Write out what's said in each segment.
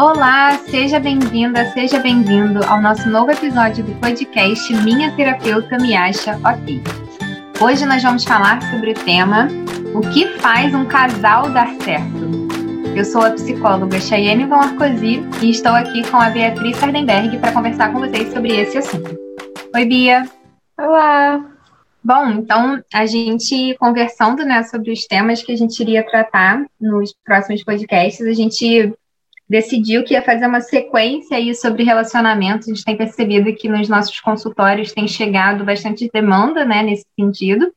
Olá, seja bem-vinda, seja bem-vindo ao nosso novo episódio do podcast Minha Terapeuta Me Acha Ok. Hoje nós vamos falar sobre o tema O que faz um casal dar certo? Eu sou a psicóloga Chayenne Van Arcosi e estou aqui com a Beatriz Sardenberg para conversar com vocês sobre esse assunto. Oi, Bia! Olá! Bom, então a gente conversando né, sobre os temas que a gente iria tratar nos próximos podcasts, a gente decidiu que ia fazer uma sequência aí sobre relacionamentos. A gente tem percebido que nos nossos consultórios tem chegado bastante demanda, né, nesse sentido.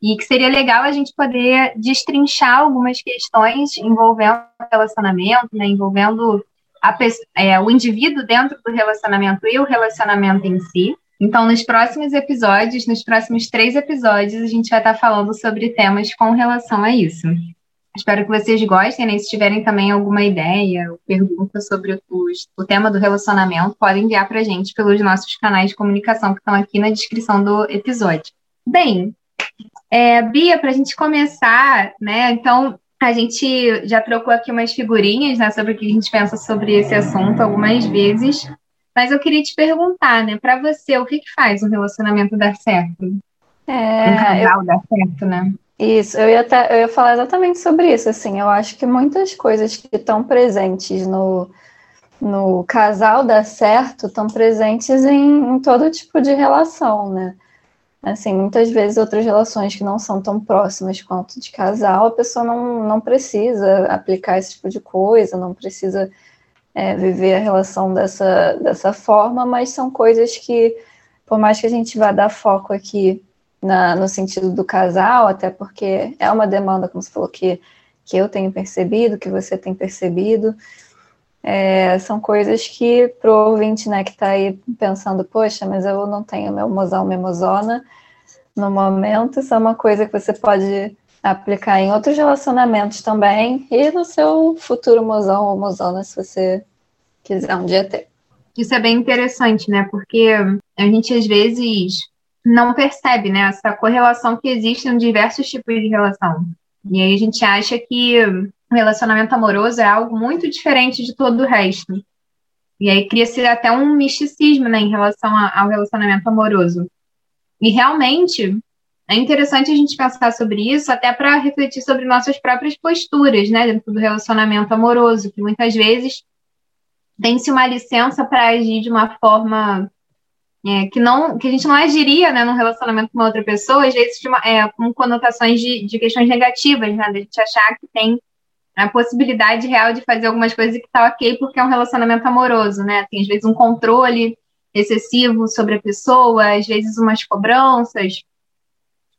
E que seria legal a gente poder destrinchar algumas questões envolvendo relacionamento, né, envolvendo a, é, o indivíduo dentro do relacionamento e o relacionamento em si. Então, nos próximos episódios, nos próximos três episódios, a gente vai estar falando sobre temas com relação a isso. Espero que vocês gostem, né? Se tiverem também alguma ideia ou pergunta sobre os, o tema do relacionamento, podem enviar para a gente pelos nossos canais de comunicação que estão aqui na descrição do episódio. Bem, é, Bia, para a gente começar, né? Então, a gente já trocou aqui umas figurinhas né, sobre o que a gente pensa sobre esse assunto algumas vezes, mas eu queria te perguntar, né? Para você, o que, que faz um relacionamento dar certo? É, um casal eu... dar certo, né? Isso, eu ia, até, eu ia falar exatamente sobre isso, assim, eu acho que muitas coisas que estão presentes no, no casal dar certo estão presentes em, em, todo tipo de relação, né? Assim, muitas vezes outras relações que não são tão próximas quanto de casal, a pessoa não, não precisa aplicar esse tipo de coisa, não precisa é, viver a relação dessa, dessa forma, mas são coisas que, por mais que a gente vá dar foco aqui na, no sentido do casal, até porque é uma demanda, como você falou, que, que eu tenho percebido, que você tem percebido. É, são coisas que pro ouvinte, né, que está aí pensando, poxa, mas eu não tenho meu mozão, minha mozona no momento, isso é uma coisa que você pode aplicar em outros relacionamentos também e no seu futuro mozão ou mozona, se você quiser um dia ter. Isso é bem interessante, né? Porque a gente às vezes não percebe, né, essa correlação que existe em diversos tipos de relação. E aí a gente acha que o relacionamento amoroso é algo muito diferente de todo o resto. E aí cria-se até um misticismo, né, em relação ao relacionamento amoroso. E realmente é interessante a gente pensar sobre isso, até para refletir sobre nossas próprias posturas, né, dentro do relacionamento amoroso, que muitas vezes tem-se uma licença para agir de uma forma é, que não que a gente não agiria né, num relacionamento com uma outra pessoa, às vezes uma, é, com conotações de, de questões negativas, né? De a gente achar que tem a possibilidade real de fazer algumas coisas que tá ok porque é um relacionamento amoroso, né? Tem às vezes um controle excessivo sobre a pessoa, às vezes umas cobranças,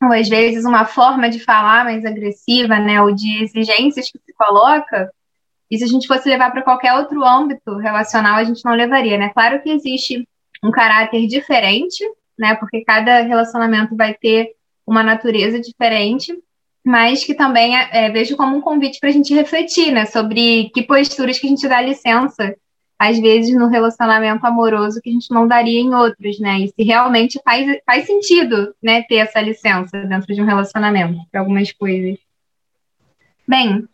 ou às vezes uma forma de falar mais agressiva, né? Ou de exigências que se coloca. E se a gente fosse levar para qualquer outro âmbito relacional, a gente não levaria, né? Claro que existe um caráter diferente, né? Porque cada relacionamento vai ter uma natureza diferente, mas que também é, vejo como um convite para a gente refletir, né? Sobre que posturas que a gente dá licença, às vezes, no relacionamento amoroso que a gente não daria em outros, né? E se realmente faz, faz sentido, né? Ter essa licença dentro de um relacionamento para algumas coisas. Bem,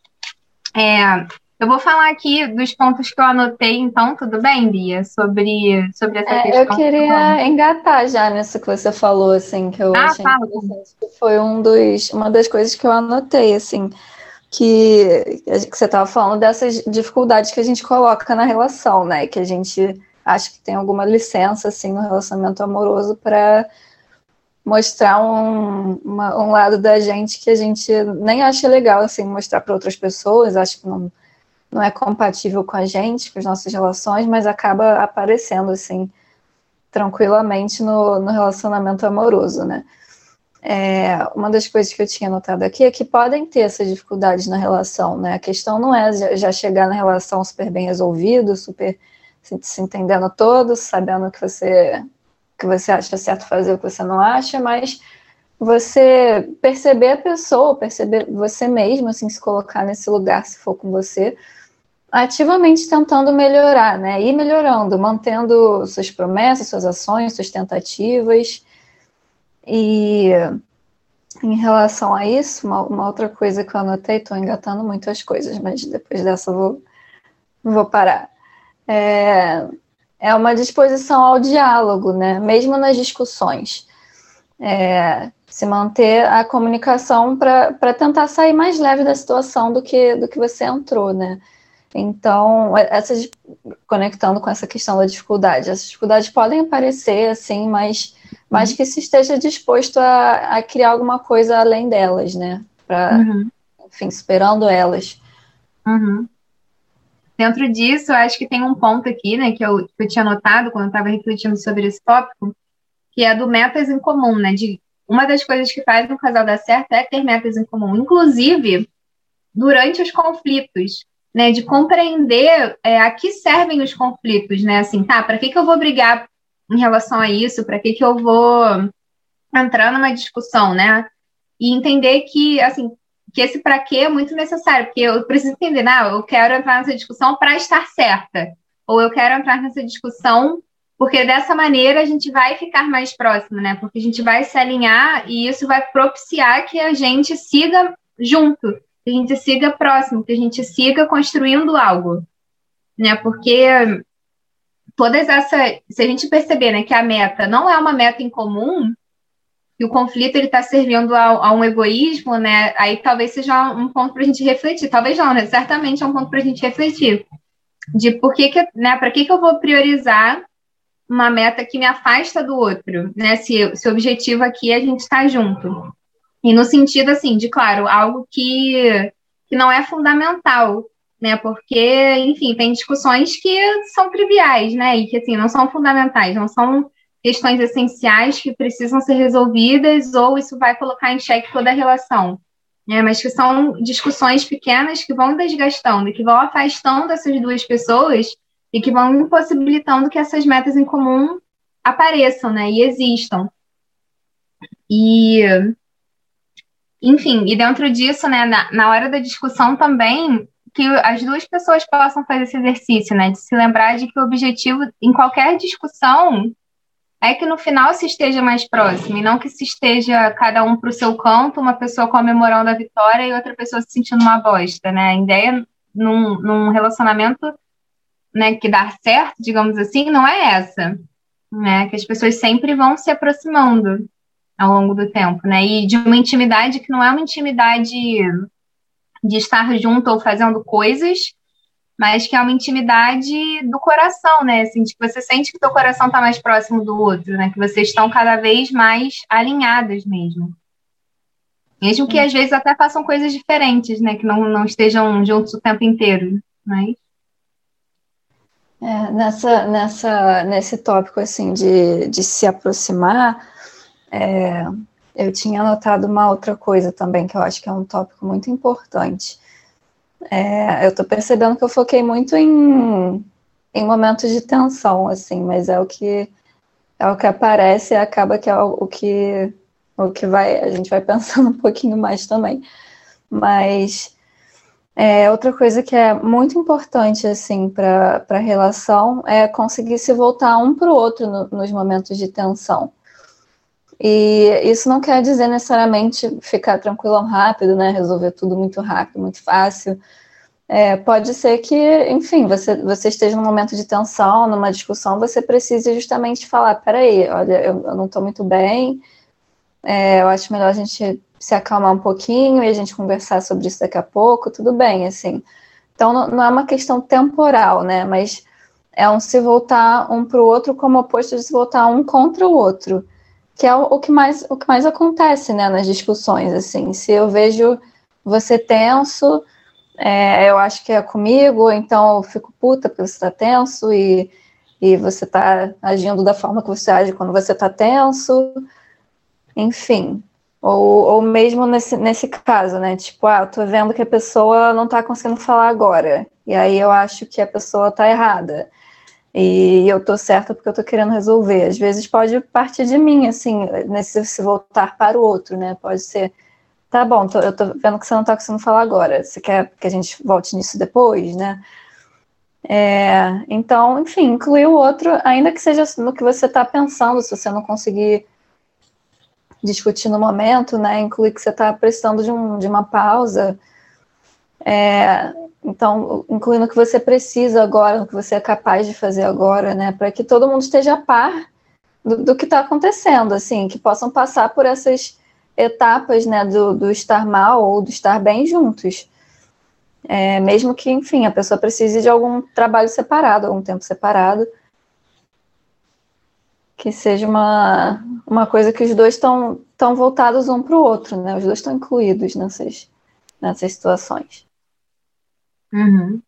é, eu vou falar aqui dos pontos que eu anotei, então, tudo bem, Bia? Sobre, sobre essa é, questão. Eu queria engatar já nisso que você falou, assim, que eu ah, achei fala. interessante. Que foi um dos, uma das coisas que eu anotei, assim, que, que você estava falando dessas dificuldades que a gente coloca na relação, né? Que a gente acha que tem alguma licença, assim, no relacionamento amoroso para mostrar um, uma, um lado da gente que a gente nem acha legal, assim, mostrar para outras pessoas, acho que não não é compatível com a gente, com as nossas relações, mas acaba aparecendo assim tranquilamente no, no relacionamento amoroso, né? É, uma das coisas que eu tinha notado aqui é que podem ter essas dificuldades na relação, né? A questão não é já chegar na relação super bem resolvido, super se, se entendendo todos, sabendo que você que você acha certo fazer o que você não acha, mas você perceber a pessoa, perceber você mesmo, assim, se colocar nesse lugar, se for com você, ativamente tentando melhorar, né? Ir melhorando, mantendo suas promessas, suas ações, suas tentativas. E em relação a isso, uma, uma outra coisa que eu anotei, estou engatando muitas coisas, mas depois dessa eu vou, vou parar. É, é uma disposição ao diálogo, né? Mesmo nas discussões. É, se manter a comunicação para tentar sair mais leve da situação do que, do que você entrou, né? Então, essas, conectando com essa questão da dificuldade, essas dificuldades podem aparecer, assim, mas, mas uhum. que se esteja disposto a, a, criar alguma coisa além delas, né? Para, uhum. enfim, esperando elas. Uhum. Dentro disso, eu acho que tem um ponto aqui, né, que eu, que eu tinha notado quando eu estava refletindo sobre esse tópico, que é do metas em comum, né? De uma das coisas que faz um casal dar certo é ter metas em comum, inclusive durante os conflitos, né? De compreender é, a que servem os conflitos, né? Assim, tá, para que, que eu vou brigar em relação a isso? Para que, que eu vou entrar numa discussão, né? E entender que, assim, que esse para quê é muito necessário, porque eu preciso entender, não, eu quero entrar nessa discussão para estar certa, ou eu quero entrar nessa discussão porque dessa maneira a gente vai ficar mais próximo, né? Porque a gente vai se alinhar e isso vai propiciar que a gente siga junto, que a gente siga próximo, que a gente siga construindo algo, né? Porque todas essas, se a gente perceber, né, que a meta não é uma meta em comum, que o conflito ele está servindo a, a, um egoísmo, né? Aí talvez seja um ponto para a gente refletir. Talvez não, né? Certamente é um ponto para a gente refletir de por que, que né? Para que, que eu vou priorizar uma meta que me afasta do outro, né? Se, se o objetivo aqui é a gente estar tá junto. E no sentido assim, de claro, algo que, que não é fundamental, né? Porque, enfim, tem discussões que são triviais, né? E que assim não são fundamentais, não são questões essenciais que precisam ser resolvidas ou isso vai colocar em xeque toda a relação. Né, mas que são discussões pequenas que vão desgastando, que vão afastando essas duas pessoas e que vão impossibilitando que essas metas em comum apareçam, né, e existam. E, enfim, e dentro disso, né, na, na hora da discussão também, que as duas pessoas possam fazer esse exercício, né, de se lembrar de que o objetivo em qualquer discussão é que no final se esteja mais próximo, e não que se esteja cada um para o seu canto, uma pessoa comemorando a vitória e outra pessoa se sentindo uma bosta, né? A ideia num, num relacionamento né, que dá certo, digamos assim, não é essa, né? Que as pessoas sempre vão se aproximando ao longo do tempo, né? E de uma intimidade que não é uma intimidade de estar junto ou fazendo coisas, mas que é uma intimidade do coração, né? Assim, de que você sente que o teu coração está mais próximo do outro, né? Que vocês estão cada vez mais alinhadas mesmo. Mesmo que às vezes até façam coisas diferentes, né? Que não, não estejam juntos o tempo inteiro, mas... É, nessa, nessa, nesse tópico, assim, de, de se aproximar, é, eu tinha anotado uma outra coisa também, que eu acho que é um tópico muito importante, é, eu estou percebendo que eu foquei muito em, em momentos de tensão, assim, mas é o que é o que aparece e acaba que é o, o que o que vai a gente vai pensando um pouquinho mais também. Mas é, outra coisa que é muito importante assim para a relação é conseguir se voltar um para o outro no, nos momentos de tensão. E isso não quer dizer necessariamente ficar tranquilão rápido, né? Resolver tudo muito rápido, muito fácil. É, pode ser que, enfim, você, você esteja num momento de tensão, numa discussão, você precise justamente falar, peraí, olha, eu, eu não estou muito bem, é, eu acho melhor a gente se acalmar um pouquinho e a gente conversar sobre isso daqui a pouco, tudo bem, assim. Então, não, não é uma questão temporal, né, mas é um se voltar um para o outro como oposto de se voltar um contra o outro que é o, que mais o que mais acontece né, nas discussões assim. Se eu vejo você tenso é, eu acho que é comigo então eu fico puta porque você está tenso e, e você está agindo da forma que você age quando você está tenso. Enfim. Ou, ou mesmo nesse, nesse caso né tipo ah eu tô vendo que a pessoa não está conseguindo falar agora. E aí eu acho que a pessoa está errada e eu tô certa porque eu tô querendo resolver. Às vezes pode partir de mim, assim, nesse se voltar para o outro, né? Pode ser, tá bom, tô, eu tô vendo que você não tá conseguindo falar agora. Você quer que a gente volte nisso depois, né? É, então, enfim, incluir o outro, ainda que seja no que você está pensando, se você não conseguir discutir no momento, né? Incluir que você está precisando de, um, de uma pausa. É, então, incluindo o que você precisa agora, o que você é capaz de fazer agora, né? Para que todo mundo esteja a par do, do que está acontecendo, assim, que possam passar por essas etapas, né, do, do estar mal ou do estar bem juntos. É, mesmo que, enfim, a pessoa precise de algum trabalho separado, algum tempo separado, que seja uma, uma coisa que os dois estão tão voltados um para o outro, né? Os dois estão incluídos nessas, nessas situações. Uhum.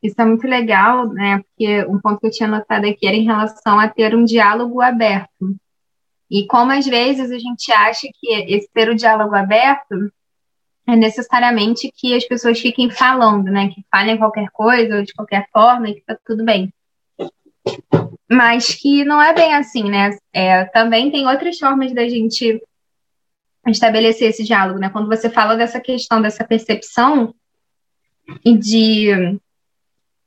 Isso é muito legal, né? Porque um ponto que eu tinha notado aqui era em relação a ter um diálogo aberto. E como às vezes a gente acha que esse ter o diálogo aberto é necessariamente que as pessoas fiquem falando, né? Que falem qualquer coisa ou de qualquer forma e que tá tudo bem. Mas que não é bem assim, né? É, também tem outras formas da gente estabelecer esse diálogo, né? Quando você fala dessa questão, dessa percepção e de,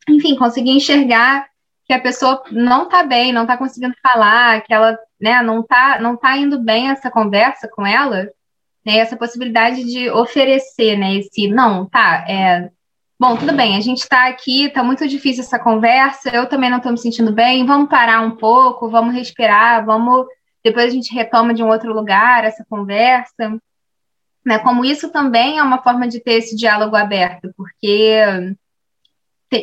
enfim, conseguir enxergar que a pessoa não está bem, não está conseguindo falar, que ela, né, não está não tá indo bem essa conversa com ela, né? Essa possibilidade de oferecer, né? Esse, não, tá, é, Bom, tudo bem, a gente está aqui, está muito difícil essa conversa, eu também não estou me sentindo bem, vamos parar um pouco, vamos respirar, vamos. Depois a gente retoma de um outro lugar essa conversa. Né? Como isso também é uma forma de ter esse diálogo aberto, porque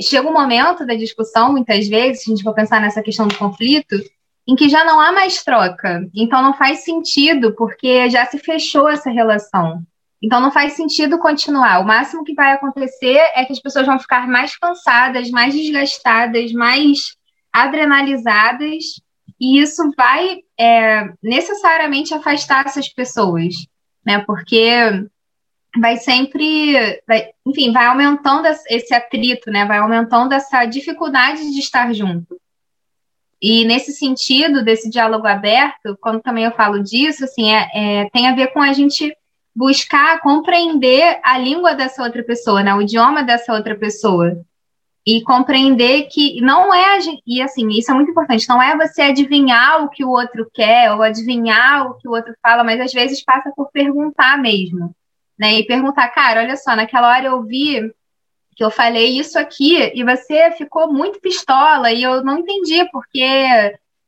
chega um momento da discussão, muitas vezes, a gente vai pensar nessa questão do conflito, em que já não há mais troca. Então não faz sentido, porque já se fechou essa relação. Então não faz sentido continuar. O máximo que vai acontecer é que as pessoas vão ficar mais cansadas, mais desgastadas, mais adrenalizadas, e isso vai é, necessariamente afastar essas pessoas, né? Porque vai sempre, vai, enfim, vai aumentando esse atrito, né? Vai aumentando essa dificuldade de estar junto. E nesse sentido, desse diálogo aberto, quando também eu falo disso, assim, é, é, tem a ver com a gente buscar compreender a língua dessa outra pessoa, né, o idioma dessa outra pessoa. E compreender que não é, e assim, isso é muito importante, não é você adivinhar o que o outro quer ou adivinhar o que o outro fala, mas às vezes passa por perguntar mesmo, né? E perguntar, cara, olha só, naquela hora eu vi que eu falei isso aqui e você ficou muito pistola e eu não entendi porque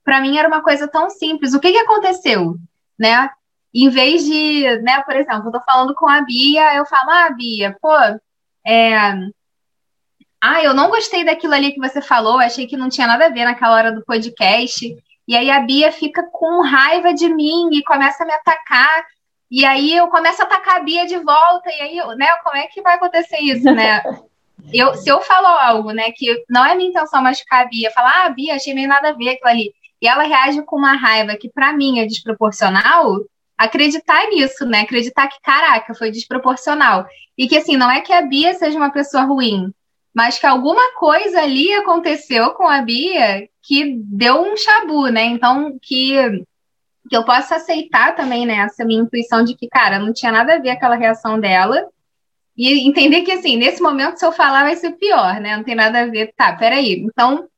para mim era uma coisa tão simples. O que que aconteceu, né? em vez de, né, por exemplo, eu tô falando com a Bia, eu falo, ah, Bia, pô, é... Ah, eu não gostei daquilo ali que você falou, achei que não tinha nada a ver naquela hora do podcast. E aí a Bia fica com raiva de mim e começa a me atacar. E aí eu começo a atacar a Bia de volta. E aí, né, como é que vai acontecer isso, né? Eu, se eu falo algo, né, que não é minha intenção machucar a Bia, falar, ah, Bia, achei meio nada a ver aquilo ali, e ela reage com uma raiva que para mim é desproporcional, acreditar nisso, né? Acreditar que, caraca, foi desproporcional. E que, assim, não é que a Bia seja uma pessoa ruim, mas que alguma coisa ali aconteceu com a Bia que deu um chabu, né? Então, que, que eu possa aceitar também, né? Essa minha intuição de que, cara, não tinha nada a ver aquela reação dela. E entender que, assim, nesse momento, se eu falar, vai ser pior, né? Não tem nada a ver. Tá, peraí. Então,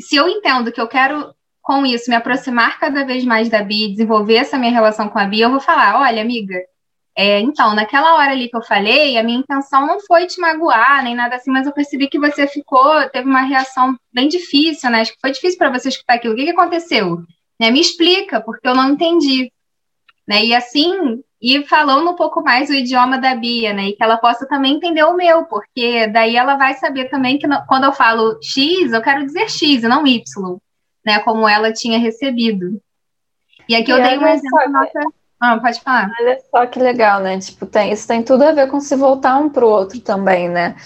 se eu entendo que eu quero com isso, me aproximar cada vez mais da Bia, desenvolver essa minha relação com a Bia, eu vou falar: olha, amiga, é, então, naquela hora ali que eu falei, a minha intenção não foi te magoar, nem nada assim, mas eu percebi que você ficou, teve uma reação bem difícil, né? Acho que foi difícil para você escutar aquilo. O que, que aconteceu? Né? Me explica, porque eu não entendi. Né? E assim, e falando um pouco mais o idioma da Bia, né? E que ela possa também entender o meu, porque daí ela vai saber também que quando eu falo X, eu quero dizer X e não Y né, como ela tinha recebido. E aqui e eu dei um exemplo nossa... Ah, pode falar. Olha só que legal, né? Tipo, tem, isso tem tudo a ver com se voltar um pro outro também, né?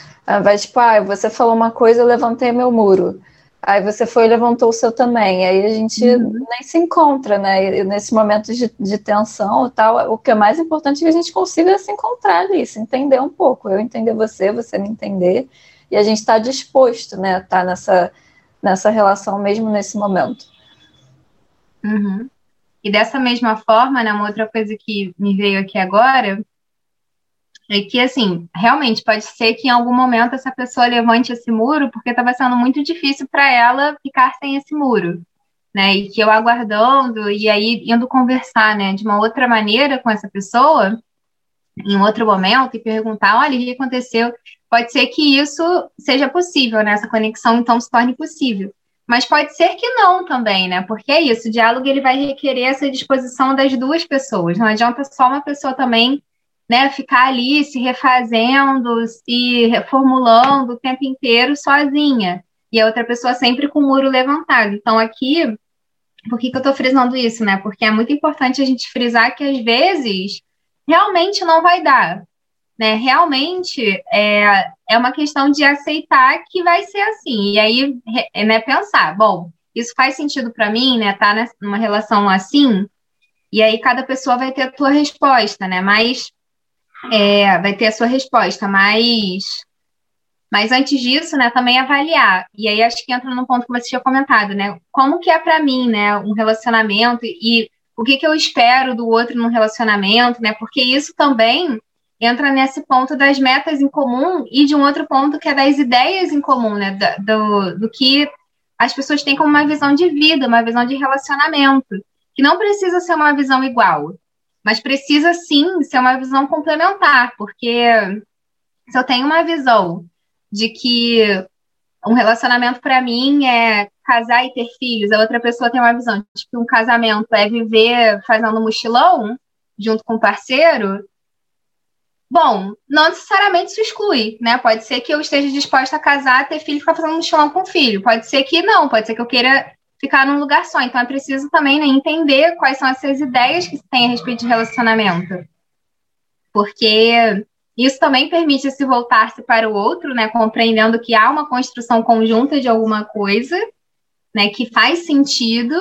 Vai tipo, ah, você falou uma coisa, eu levantei meu muro. Aí você foi e levantou o seu também. Aí a gente uhum. nem se encontra, né? E nesse momento de, de tensão e tal, o que é mais importante é que a gente consiga se encontrar ali, se entender um pouco. Eu entender você, você me entender. E a gente está disposto, né? Tá nessa nessa relação mesmo nesse momento. Uhum. E dessa mesma forma, né, uma outra coisa que me veio aqui agora é que, assim, realmente pode ser que em algum momento essa pessoa levante esse muro porque estava sendo muito difícil para ela ficar sem esse muro, né? E que eu aguardando e aí indo conversar, né, de uma outra maneira com essa pessoa, em outro momento, e perguntar: olha, o que aconteceu? pode ser que isso seja possível, né? Essa conexão então se torne possível. Mas pode ser que não também, né? Porque é isso, o diálogo ele vai requerer essa disposição das duas pessoas. Não adianta só uma pessoa também, né, ficar ali se refazendo, se reformulando o tempo inteiro sozinha. E a outra pessoa sempre com o muro levantado. Então aqui, por que, que eu estou frisando isso, né? Porque é muito importante a gente frisar que às vezes realmente não vai dar né? Realmente é, é uma questão de aceitar que vai ser assim. E aí, né, pensar, bom, isso faz sentido para mim, né? Tá numa relação assim, e aí cada pessoa vai ter a sua resposta, né? Mas é, vai ter a sua resposta, mas mas antes disso, né, também avaliar. E aí acho que entra no ponto que você tinha comentado, né? Como que é para mim, né, um relacionamento e o que que eu espero do outro num relacionamento, né? Porque isso também entra nesse ponto das metas em comum e de um outro ponto que é das ideias em comum, né? Do, do que as pessoas têm como uma visão de vida, uma visão de relacionamento, que não precisa ser uma visão igual, mas precisa sim ser uma visão complementar, porque se eu tenho uma visão de que um relacionamento para mim é casar e ter filhos, a outra pessoa tem uma visão de que um casamento é viver fazendo mochilão junto com o parceiro, Bom, não necessariamente isso exclui, né? Pode ser que eu esteja disposta a casar, ter filho e ficar fazendo mochilão com filho. Pode ser que não, pode ser que eu queira ficar num lugar só. Então é preciso também né, entender quais são essas ideias que se tem a respeito de relacionamento. Porque isso também permite se voltar-se para o outro, né? Compreendendo que há uma construção conjunta de alguma coisa, né? Que faz sentido.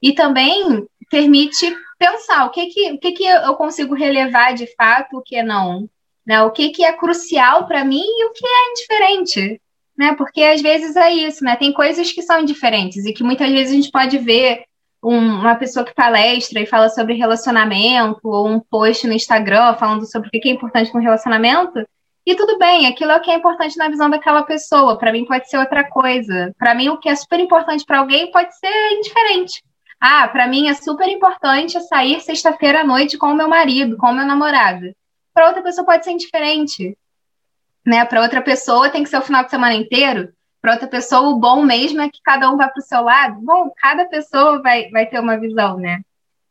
E também permite pensar o que que, o que, que eu consigo relevar de fato, o que não. Né? O que, que é crucial para mim e o que é indiferente. Né? Porque às vezes é isso, né? Tem coisas que são indiferentes e que muitas vezes a gente pode ver um, uma pessoa que palestra e fala sobre relacionamento, ou um post no Instagram falando sobre o que é importante no relacionamento, e tudo bem, aquilo é o que é importante na visão daquela pessoa. Para mim pode ser outra coisa. Para mim o que é super importante para alguém pode ser indiferente. Ah, para mim é super importante sair sexta-feira à noite com o meu marido, com o meu namorado. Para outra pessoa pode ser indiferente. Né? Para outra pessoa tem que ser o final de semana inteiro. Para outra pessoa, o bom mesmo é que cada um vá para o seu lado. Bom, cada pessoa vai, vai ter uma visão, né?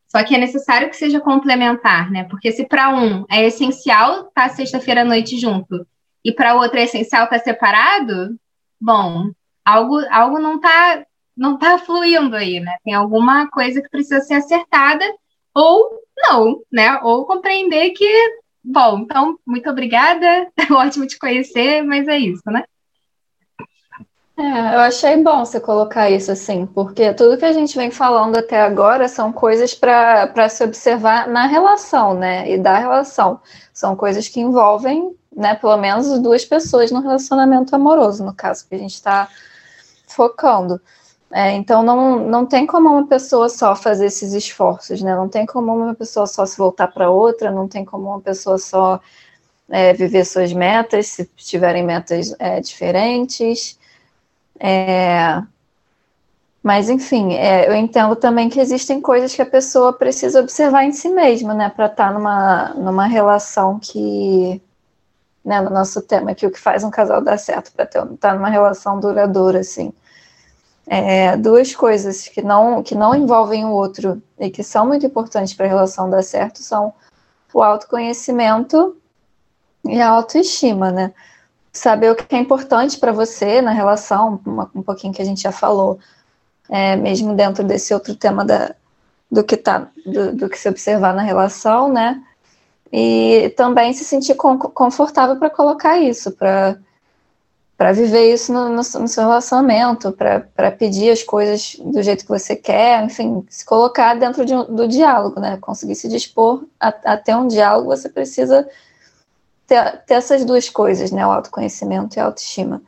Só que é necessário que seja complementar, né? Porque se para um é essencial estar tá sexta-feira à noite junto e para outro é essencial estar tá separado, bom, algo, algo não está não tá fluindo aí, né? Tem alguma coisa que precisa ser acertada ou não, né? Ou compreender que, bom, então, muito obrigada, ótimo te conhecer, mas é isso, né? É, eu achei bom você colocar isso assim, porque tudo que a gente vem falando até agora são coisas para se observar na relação, né? E da relação. São coisas que envolvem, né, pelo menos duas pessoas no relacionamento amoroso, no caso que a gente está focando. É, então não, não tem como uma pessoa só fazer esses esforços, né? Não tem como uma pessoa só se voltar para outra, não tem como uma pessoa só é, viver suas metas, se tiverem metas é, diferentes. É, mas, enfim, é, eu entendo também que existem coisas que a pessoa precisa observar em si mesma, né? Para estar tá numa, numa relação que. Né, no nosso tema aqui, o que faz um casal dar certo, para estar tá numa relação duradoura, assim é, duas coisas que não, que não envolvem o outro e que são muito importantes para a relação dar certo são o autoconhecimento e a autoestima, né? Saber o que é importante para você na relação, uma, um pouquinho que a gente já falou, é, mesmo dentro desse outro tema da, do que tá, do, do que se observar na relação, né? E também se sentir confortável para colocar isso, para para viver isso no, no, no seu relacionamento, para pedir as coisas do jeito que você quer, enfim, se colocar dentro de, do diálogo, né? Conseguir se dispor a, a ter um diálogo, você precisa ter, ter, essas duas coisas, né? O autoconhecimento e a autoestima.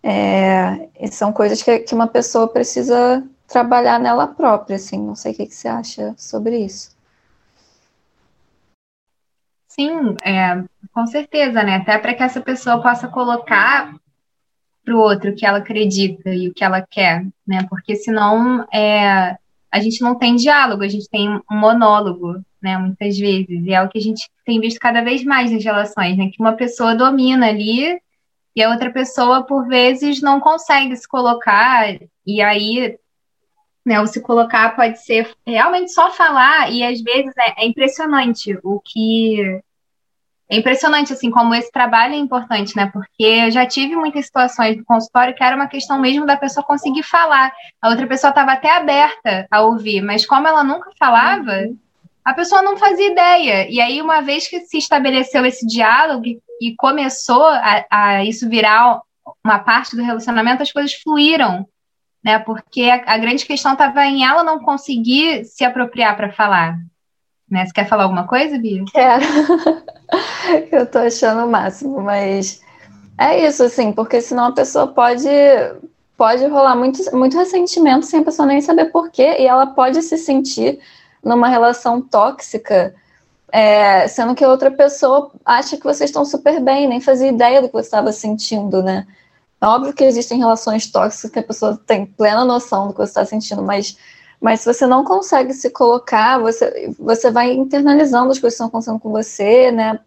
É, e são coisas que, que uma pessoa precisa trabalhar nela própria, assim. Não sei o que, que você acha sobre isso. Sim, é, com certeza, né? Até para que essa pessoa possa colocar para o outro o que ela acredita e o que ela quer, né? Porque senão é, a gente não tem diálogo, a gente tem um monólogo, né? Muitas vezes. E é o que a gente tem visto cada vez mais nas relações, né? Que uma pessoa domina ali e a outra pessoa, por vezes, não consegue se colocar, e aí, né, o se colocar pode ser realmente só falar, e às vezes é, é impressionante o que é impressionante, assim, como esse trabalho é importante, né? Porque eu já tive muitas situações do consultório que era uma questão mesmo da pessoa conseguir falar. A outra pessoa estava até aberta a ouvir, mas como ela nunca falava, a pessoa não fazia ideia. E aí, uma vez que se estabeleceu esse diálogo e começou a, a isso virar uma parte do relacionamento, as coisas fluíram, né? Porque a, a grande questão estava em ela não conseguir se apropriar para falar. Né? Você quer falar alguma coisa, Bia? Quero. Eu tô achando o máximo, mas é isso, assim, porque senão a pessoa pode pode rolar muito, muito ressentimento sem a pessoa nem saber por quê, e ela pode se sentir numa relação tóxica, é, sendo que a outra pessoa acha que vocês estão super bem, nem fazia ideia do que você estava sentindo, né? É óbvio que existem relações tóxicas que a pessoa tem plena noção do que você está sentindo, mas mas se você não consegue se colocar, você, você vai internalizando as coisas que estão acontecendo com você, né?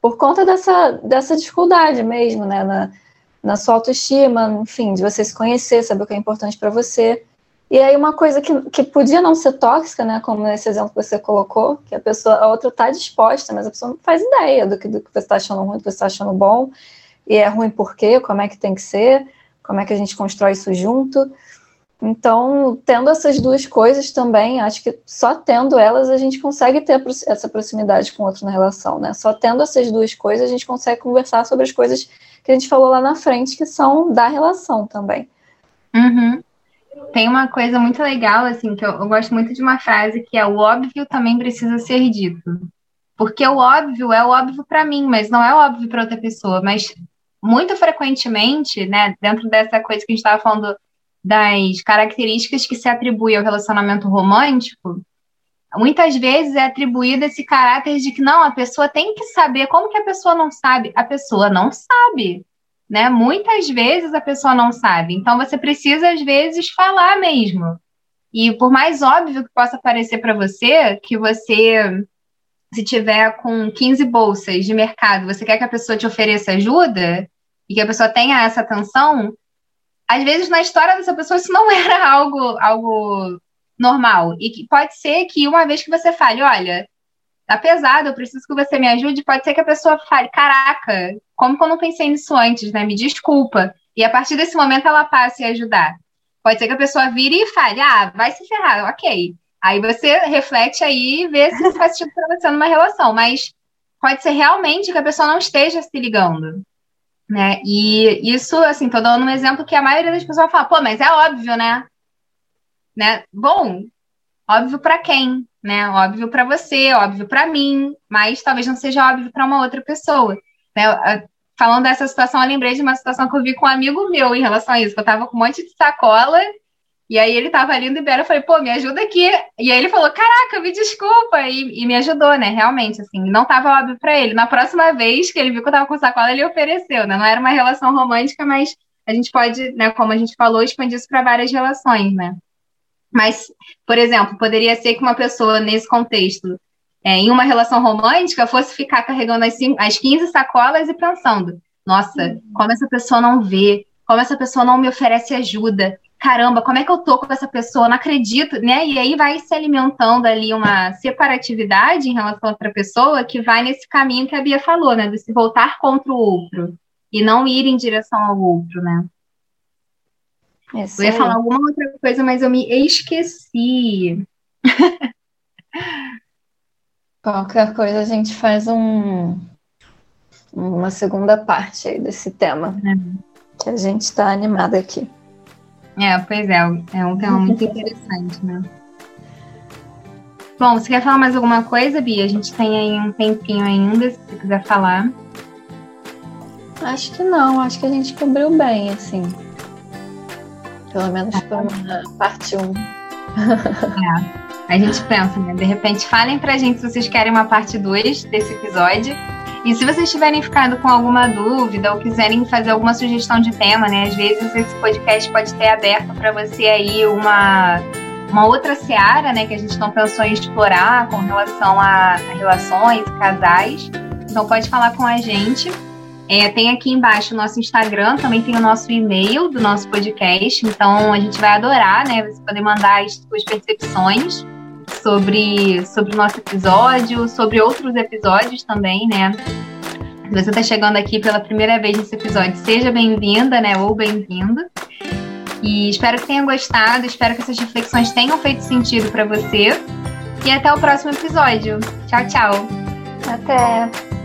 Por conta dessa, dessa dificuldade mesmo, né? Na, na sua autoestima, enfim, de você se conhecer, saber o que é importante para você. E aí uma coisa que, que podia não ser tóxica, né? Como nesse exemplo que você colocou, que a pessoa, a outra está disposta, mas a pessoa não faz ideia do que, do que você está achando ruim, do que você está achando bom. E é ruim por quê? Como é que tem que ser? Como é que a gente constrói isso junto? Então, tendo essas duas coisas também, acho que só tendo elas a gente consegue ter essa proximidade com o outro na relação, né? Só tendo essas duas coisas a gente consegue conversar sobre as coisas que a gente falou lá na frente, que são da relação também. Uhum. Tem uma coisa muito legal, assim, que eu, eu gosto muito de uma frase que é o óbvio também precisa ser dito. Porque o óbvio é o óbvio para mim, mas não é óbvio para outra pessoa. Mas muito frequentemente, né, dentro dessa coisa que a gente estava falando das características que se atribui ao relacionamento romântico, muitas vezes é atribuído esse caráter de que não, a pessoa tem que saber. Como que a pessoa não sabe? A pessoa não sabe. Né? Muitas vezes a pessoa não sabe. Então você precisa, às vezes, falar mesmo. E por mais óbvio que possa parecer para você, que você, se tiver com 15 bolsas de mercado, você quer que a pessoa te ofereça ajuda e que a pessoa tenha essa atenção, às vezes na história dessa pessoa isso não era algo, algo normal. E que pode ser que uma vez que você fale, olha, tá pesado, eu preciso que você me ajude, pode ser que a pessoa fale, caraca, como que eu não pensei nisso antes, né? Me desculpa. E a partir desse momento ela passe a ajudar. Pode ser que a pessoa vire e fale, ah, vai se ferrar, ok. Aí você reflete aí e vê se faz sentido para você numa relação. Mas pode ser realmente que a pessoa não esteja se ligando. Né? E isso, assim, tô dando um exemplo que a maioria das pessoas fala, pô, mas é óbvio, né? né? Bom, óbvio para quem, né? Óbvio para você, óbvio para mim, mas talvez não seja óbvio para uma outra pessoa. Né? Falando dessa situação, eu lembrei de uma situação que eu vi com um amigo meu em relação a isso, que eu tava com um monte de sacola e aí ele tava ali no Ibera, eu falei, pô, me ajuda aqui. E aí ele falou, caraca, me desculpa. E, e me ajudou, né? Realmente, assim, não tava óbvio pra ele. Na próxima vez que ele viu que eu tava com sacola, ele ofereceu, né? Não era uma relação romântica, mas a gente pode, né, como a gente falou, expandir isso para várias relações, né? Mas, por exemplo, poderia ser que uma pessoa nesse contexto, é, em uma relação romântica, fosse ficar carregando as, as 15 sacolas e pensando: nossa, como essa pessoa não vê, como essa pessoa não me oferece ajuda, caramba, como é que eu tô com essa pessoa? Não acredito, né? E aí vai se alimentando ali uma separatividade em relação a outra pessoa que vai nesse caminho que a Bia falou, né? De se voltar contra o outro e não ir em direção ao outro, né? eu ia falar alguma outra coisa, mas eu me esqueci. Qualquer coisa a gente faz um uma segunda parte aí desse tema. É. Que a gente está animada aqui. É, pois é, é um tema muito interessante, né? Bom, você quer falar mais alguma coisa, Bia? A gente tem aí um tempinho ainda, se você quiser falar. Acho que não, acho que a gente cobriu bem, assim. Pelo menos por uma parte 1. Um. é. A gente pensa, né? De repente, falem pra gente se vocês querem uma parte 2 desse episódio. E se vocês tiverem ficado com alguma dúvida ou quiserem fazer alguma sugestão de tema, né? Às vezes esse podcast pode ter aberto para você aí uma uma outra seara, né, que a gente não pensou em explorar com relação a, a relações, casais. Então pode falar com a gente. É, tem aqui embaixo o nosso Instagram, também tem o nosso e-mail do nosso podcast. Então a gente vai adorar, né? Você poder mandar as suas percepções sobre, sobre o nosso episódio, sobre outros episódios também, né? Se você está chegando aqui pela primeira vez nesse episódio, seja bem-vinda, né? Ou bem-vindo. E espero que tenha gostado, espero que essas reflexões tenham feito sentido para você. E até o próximo episódio. Tchau, tchau. Até.